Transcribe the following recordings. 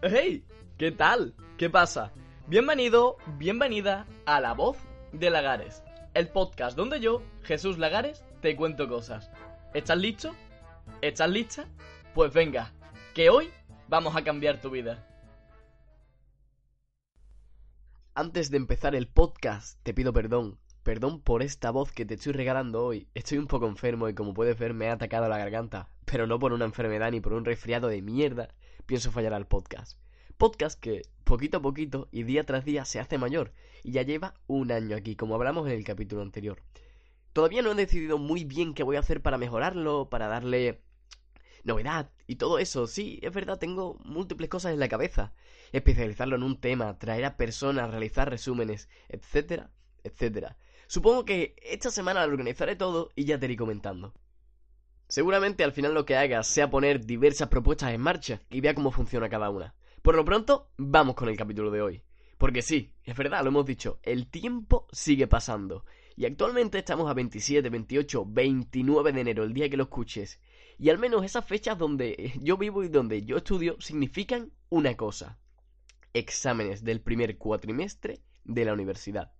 ¡Hey! ¿Qué tal? ¿Qué pasa? Bienvenido, bienvenida a La Voz de Lagares, el podcast donde yo, Jesús Lagares, te cuento cosas. ¿Estás listo? ¿Estás lista? Pues venga, que hoy vamos a cambiar tu vida. Antes de empezar el podcast, te pido perdón. Perdón por esta voz que te estoy regalando hoy. Estoy un poco enfermo y como puedes ver me ha atacado la garganta. Pero no por una enfermedad ni por un resfriado de mierda pienso fallar al podcast. Podcast que poquito a poquito y día tras día se hace mayor y ya lleva un año aquí, como hablamos en el capítulo anterior. Todavía no he decidido muy bien qué voy a hacer para mejorarlo, para darle novedad y todo eso. Sí, es verdad, tengo múltiples cosas en la cabeza. Especializarlo en un tema, traer a personas, realizar resúmenes, etcétera, etcétera. Supongo que esta semana lo organizaré todo y ya te iré comentando. Seguramente al final lo que haga sea poner diversas propuestas en marcha y vea cómo funciona cada una. Por lo pronto, vamos con el capítulo de hoy. Porque sí, es verdad, lo hemos dicho, el tiempo sigue pasando. Y actualmente estamos a 27, 28, 29 de enero, el día que lo escuches. Y al menos esas fechas donde yo vivo y donde yo estudio significan una cosa. Exámenes del primer cuatrimestre de la universidad.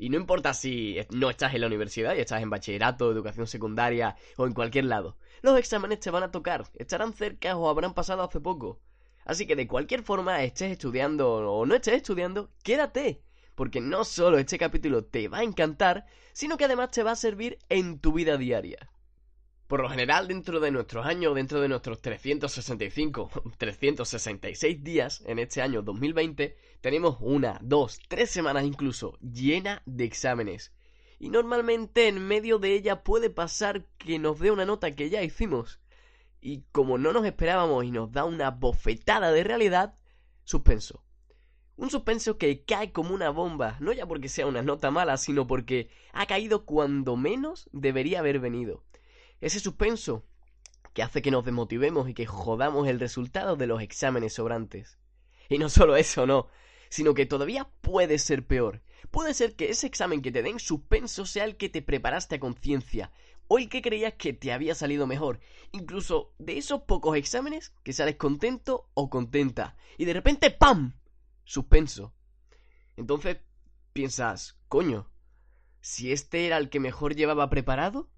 Y no importa si no estás en la universidad y estás en bachillerato, educación secundaria o en cualquier lado. Los exámenes te van a tocar, estarán cerca o habrán pasado hace poco. Así que de cualquier forma, estés estudiando o no estés estudiando, quédate. Porque no solo este capítulo te va a encantar, sino que además te va a servir en tu vida diaria. Por lo general, dentro de nuestros años, dentro de nuestros 365, 366 días en este año 2020, tenemos una, dos, tres semanas incluso llena de exámenes. Y normalmente en medio de ella puede pasar que nos dé una nota que ya hicimos. Y como no nos esperábamos y nos da una bofetada de realidad, suspenso. Un suspenso que cae como una bomba, no ya porque sea una nota mala, sino porque ha caído cuando menos debería haber venido. Ese suspenso que hace que nos desmotivemos y que jodamos el resultado de los exámenes sobrantes. Y no solo eso, no, sino que todavía puede ser peor. Puede ser que ese examen que te den suspenso sea el que te preparaste a conciencia, o el que creías que te había salido mejor. Incluso de esos pocos exámenes que sales contento o contenta, y de repente ¡pam! Suspenso. Entonces piensas, coño, si este era el que mejor llevaba preparado,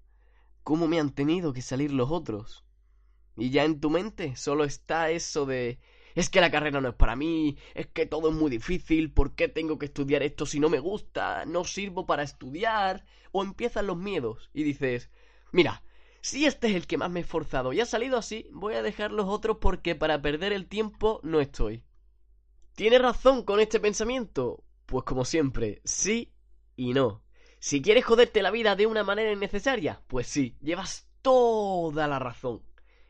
¿Cómo me han tenido que salir los otros? Y ya en tu mente solo está eso de es que la carrera no es para mí, es que todo es muy difícil, ¿por qué tengo que estudiar esto si no me gusta? ¿No sirvo para estudiar? O empiezan los miedos y dices, mira, si este es el que más me he esforzado y ha salido así, voy a dejar los otros porque para perder el tiempo no estoy. ¿Tiene razón con este pensamiento? Pues como siempre, sí y no. Si quieres joderte la vida de una manera innecesaria, pues sí, llevas toda la razón.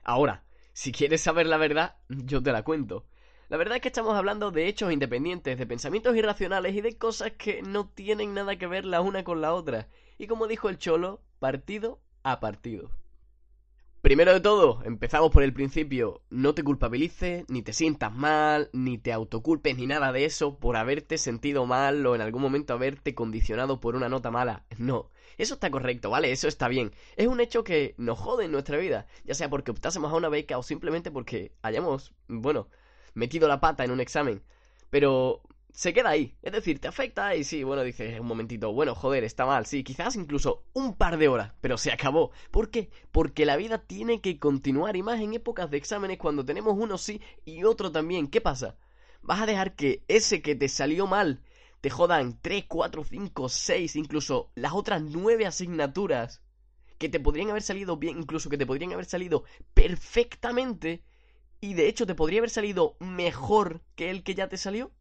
Ahora, si quieres saber la verdad, yo te la cuento. La verdad es que estamos hablando de hechos independientes, de pensamientos irracionales y de cosas que no tienen nada que ver la una con la otra. Y como dijo el Cholo, partido a partido. Primero de todo, empezamos por el principio. No te culpabilices, ni te sientas mal, ni te autoculpes, ni nada de eso por haberte sentido mal o en algún momento haberte condicionado por una nota mala. No, eso está correcto, ¿vale? Eso está bien. Es un hecho que nos jode en nuestra vida, ya sea porque optásemos a una beca o simplemente porque hayamos, bueno, metido la pata en un examen. Pero se queda ahí. Es decir, te afecta y sí, bueno, dices un momentito, bueno, joder, está mal, sí, quizás incluso un par de horas, pero se acabó. ¿Por qué? Porque la vida tiene que continuar y más en épocas de exámenes cuando tenemos uno sí y otro también. ¿Qué pasa? ¿Vas a dejar que ese que te salió mal te jodan 3, 4, 5, 6, incluso las otras 9 asignaturas que te podrían haber salido bien, incluso que te podrían haber salido perfectamente y de hecho te podría haber salido mejor que el que ya te salió?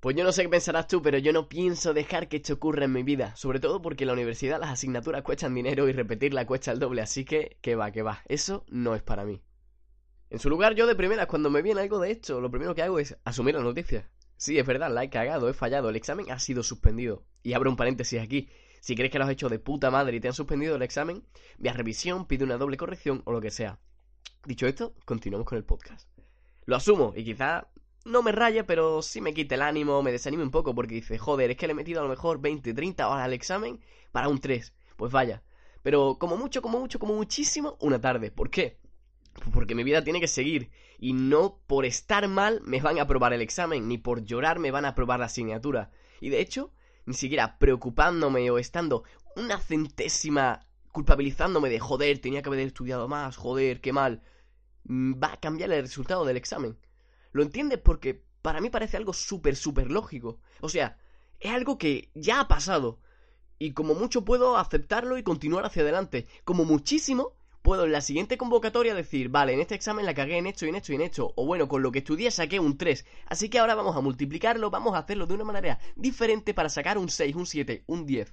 Pues yo no sé qué pensarás tú, pero yo no pienso dejar que esto ocurra en mi vida. Sobre todo porque en la universidad las asignaturas cuestan dinero y repetirla cuesta el doble, así que que va, que va. Eso no es para mí. En su lugar, yo de primeras, cuando me viene algo de esto, lo primero que hago es asumir la noticia. Sí, es verdad, la he cagado, he fallado, el examen ha sido suspendido. Y abro un paréntesis aquí. Si crees que lo has hecho de puta madre y te han suspendido el examen, ve a revisión, pide una doble corrección o lo que sea. Dicho esto, continuamos con el podcast. Lo asumo y quizá no me raya, pero sí me quita el ánimo, me desanime un poco porque dice, joder, es que le he metido a lo mejor 20, 30 horas al examen para un 3. Pues vaya. Pero como mucho, como mucho, como muchísimo, una tarde. ¿Por qué? Porque mi vida tiene que seguir. Y no por estar mal me van a aprobar el examen, ni por llorar me van a aprobar la asignatura. Y de hecho, ni siquiera preocupándome o estando una centésima culpabilizándome de joder, tenía que haber estudiado más, joder, qué mal, mm, va a cambiar el resultado del examen. ¿Lo entiendes? Porque para mí parece algo súper, súper lógico. O sea, es algo que ya ha pasado. Y como mucho puedo aceptarlo y continuar hacia adelante. Como muchísimo, puedo en la siguiente convocatoria decir, vale, en este examen la cagué en esto y en esto y en esto. O bueno, con lo que estudié saqué un 3. Así que ahora vamos a multiplicarlo, vamos a hacerlo de una manera diferente para sacar un 6, un 7, un 10.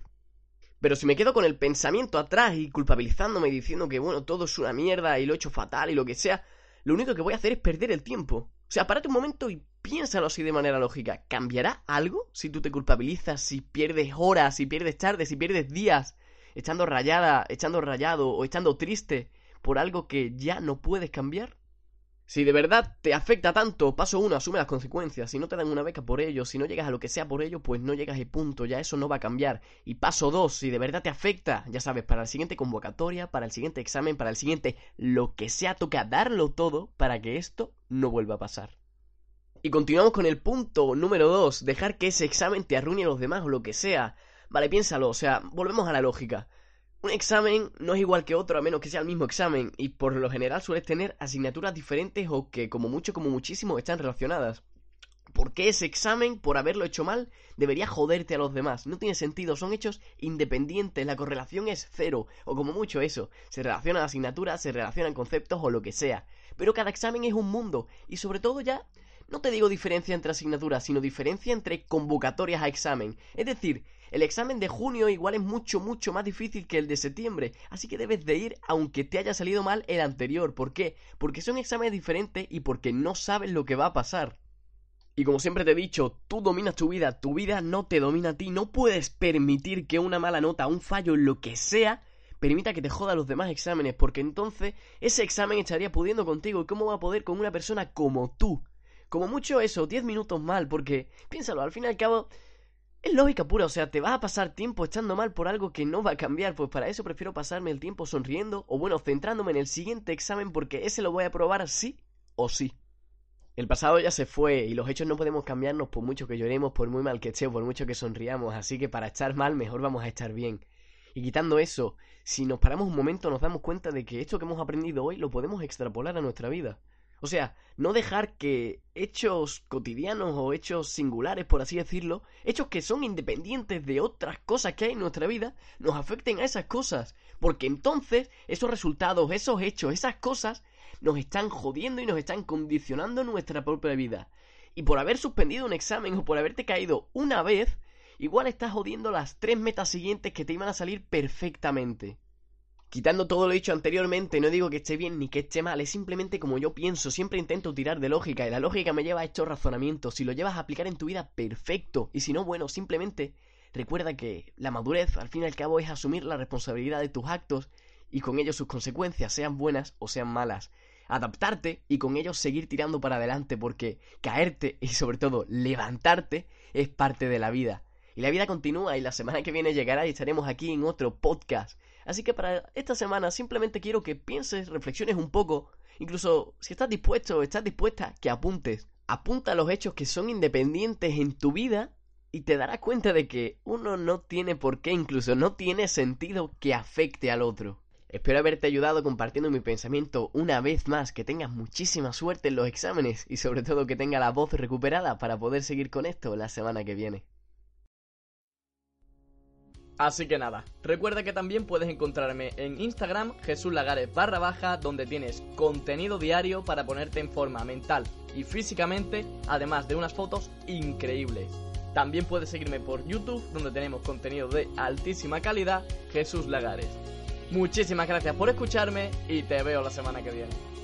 Pero si me quedo con el pensamiento atrás y culpabilizándome y diciendo que bueno, todo es una mierda y lo he hecho fatal y lo que sea, lo único que voy a hacer es perder el tiempo. O sea, párate un momento y piénsalo así de manera lógica. ¿Cambiará algo si tú te culpabilizas, si pierdes horas, si pierdes tardes, si pierdes días, echando rayada, echando rayado o echando triste por algo que ya no puedes cambiar? Si de verdad te afecta tanto, paso uno, asume las consecuencias. Si no te dan una beca por ello, si no llegas a lo que sea por ello, pues no llegas y punto, ya eso no va a cambiar. Y paso dos, si de verdad te afecta, ya sabes, para la siguiente convocatoria, para el siguiente examen, para el siguiente, lo que sea, toca darlo todo para que esto no vuelva a pasar. Y continuamos con el punto número dos, dejar que ese examen te arruine a los demás o lo que sea. Vale, piénsalo, o sea, volvemos a la lógica. Un examen no es igual que otro a menos que sea el mismo examen y por lo general sueles tener asignaturas diferentes o que como mucho como muchísimo están relacionadas. ¿Por qué ese examen, por haberlo hecho mal, debería joderte a los demás? No tiene sentido, son hechos independientes, la correlación es cero, o como mucho eso, se relacionan asignaturas, se relacionan conceptos o lo que sea. Pero cada examen es un mundo, y sobre todo ya, no te digo diferencia entre asignaturas, sino diferencia entre convocatorias a examen. Es decir, el examen de junio igual es mucho, mucho más difícil que el de septiembre, así que debes de ir aunque te haya salido mal el anterior. ¿Por qué? Porque son exámenes diferentes y porque no sabes lo que va a pasar. Y como siempre te he dicho, tú dominas tu vida, tu vida no te domina a ti, no puedes permitir que una mala nota, un fallo, lo que sea, permita que te joda los demás exámenes, porque entonces ese examen estaría pudiendo contigo y cómo va a poder con una persona como tú. Como mucho eso, 10 minutos mal, porque piénsalo, al fin y al cabo es lógica pura, o sea, te vas a pasar tiempo estando mal por algo que no va a cambiar, pues para eso prefiero pasarme el tiempo sonriendo o bueno, centrándome en el siguiente examen porque ese lo voy a probar sí o sí. El pasado ya se fue y los hechos no podemos cambiarnos por mucho que lloremos, por muy mal que esté, por mucho que sonriamos, así que para estar mal mejor vamos a estar bien. Y quitando eso, si nos paramos un momento nos damos cuenta de que esto que hemos aprendido hoy lo podemos extrapolar a nuestra vida. O sea, no dejar que hechos cotidianos o hechos singulares, por así decirlo, hechos que son independientes de otras cosas que hay en nuestra vida, nos afecten a esas cosas. Porque entonces esos resultados, esos hechos, esas cosas, nos están jodiendo y nos están condicionando nuestra propia vida. Y por haber suspendido un examen o por haberte caído una vez, igual estás jodiendo las tres metas siguientes que te iban a salir perfectamente. Quitando todo lo dicho anteriormente, no digo que esté bien ni que esté mal, es simplemente como yo pienso, siempre intento tirar de lógica y la lógica me lleva a estos razonamientos. Si lo llevas a aplicar en tu vida, perfecto. Y si no, bueno, simplemente recuerda que la madurez, al fin y al cabo, es asumir la responsabilidad de tus actos y con ello sus consecuencias, sean buenas o sean malas. Adaptarte y con ello seguir tirando para adelante porque caerte y sobre todo levantarte es parte de la vida. Y la vida continúa y la semana que viene llegará y estaremos aquí en otro podcast. Así que para esta semana simplemente quiero que pienses, reflexiones un poco, incluso si estás dispuesto o estás dispuesta, que apuntes. Apunta los hechos que son independientes en tu vida y te darás cuenta de que uno no tiene por qué, incluso no tiene sentido que afecte al otro. Espero haberte ayudado compartiendo mi pensamiento una vez más, que tengas muchísima suerte en los exámenes y sobre todo que tenga la voz recuperada para poder seguir con esto la semana que viene. Así que nada, recuerda que también puedes encontrarme en Instagram Jesús Lagares donde tienes contenido diario para ponerte en forma mental y físicamente, además de unas fotos increíbles. También puedes seguirme por YouTube donde tenemos contenido de altísima calidad Jesús Lagares. Muchísimas gracias por escucharme y te veo la semana que viene.